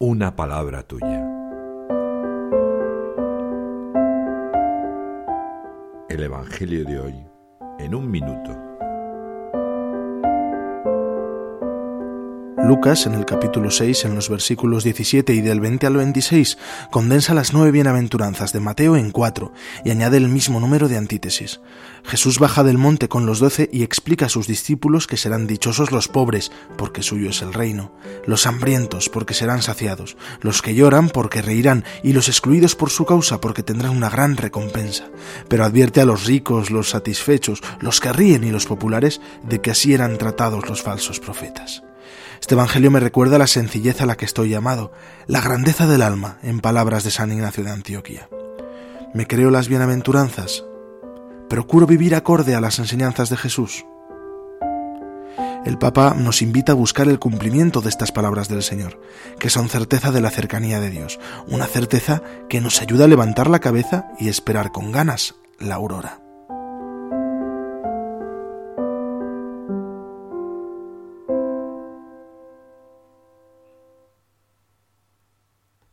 una palabra tuya. El Evangelio de hoy en un minuto. Lucas, en el capítulo 6, en los versículos 17 y del 20 al 26, condensa las nueve bienaventuranzas de Mateo en cuatro y añade el mismo número de antítesis. Jesús baja del monte con los doce y explica a sus discípulos que serán dichosos los pobres, porque suyo es el reino, los hambrientos, porque serán saciados, los que lloran, porque reirán, y los excluidos por su causa, porque tendrán una gran recompensa. Pero advierte a los ricos, los satisfechos, los que ríen y los populares de que así eran tratados los falsos profetas. Este Evangelio me recuerda la sencillez a la que estoy llamado, la grandeza del alma, en palabras de San Ignacio de Antioquía. Me creo las bienaventuranzas, procuro vivir acorde a las enseñanzas de Jesús. El Papa nos invita a buscar el cumplimiento de estas palabras del Señor, que son certeza de la cercanía de Dios, una certeza que nos ayuda a levantar la cabeza y esperar con ganas la aurora.